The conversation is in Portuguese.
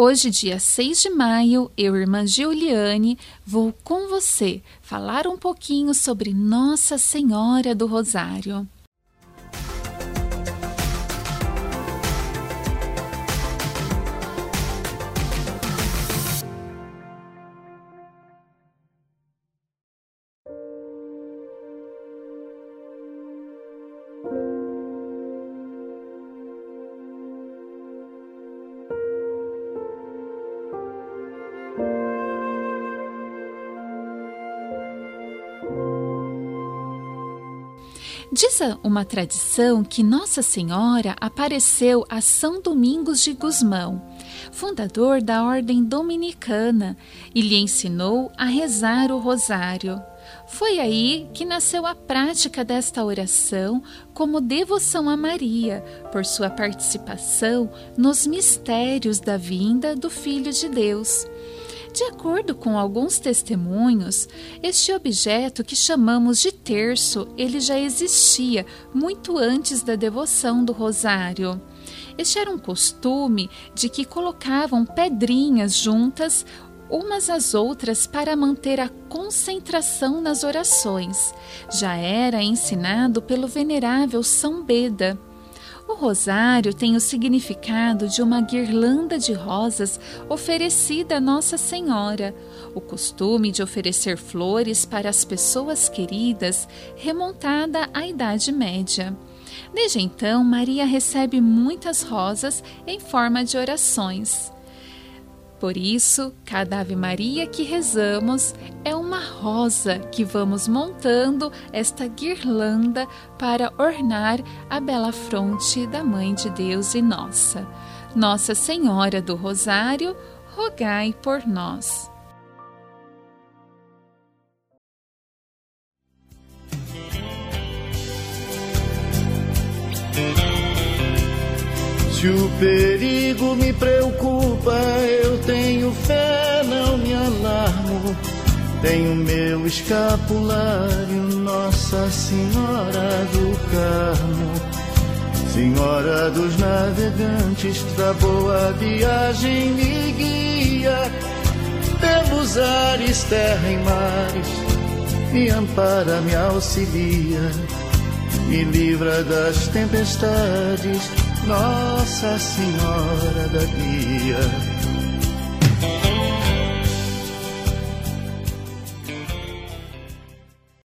Hoje, dia 6 de maio, eu, irmã Giuliane, vou com você falar um pouquinho sobre Nossa Senhora do Rosário. Diz uma tradição que Nossa Senhora apareceu a São Domingos de Gusmão, fundador da Ordem Dominicana, e lhe ensinou a rezar o rosário. Foi aí que nasceu a prática desta oração como devoção a Maria, por sua participação nos mistérios da vinda do Filho de Deus. De acordo com alguns testemunhos, este objeto que chamamos de terço, ele já existia muito antes da devoção do rosário. Este era um costume de que colocavam pedrinhas juntas umas às outras para manter a concentração nas orações. Já era ensinado pelo venerável São Beda. O rosário tem o significado de uma guirlanda de rosas oferecida a Nossa Senhora. O costume de oferecer flores para as pessoas queridas remontada à Idade Média. Desde então, Maria recebe muitas rosas em forma de orações. Por isso, cada Ave Maria que rezamos é uma rosa que vamos montando esta guirlanda para ornar a bela fronte da Mãe de Deus e nossa. Nossa Senhora do Rosário, rogai por nós. Se o perigo me preocupa, eu tenho fé, não me alarmo. Tenho meu escapulário, Nossa Senhora do Carmo. Senhora dos navegantes, da boa viagem me guia. Pelos ares, terra e mares, me ampara, me auxilia, me livra das tempestades nossa Senhora da Guia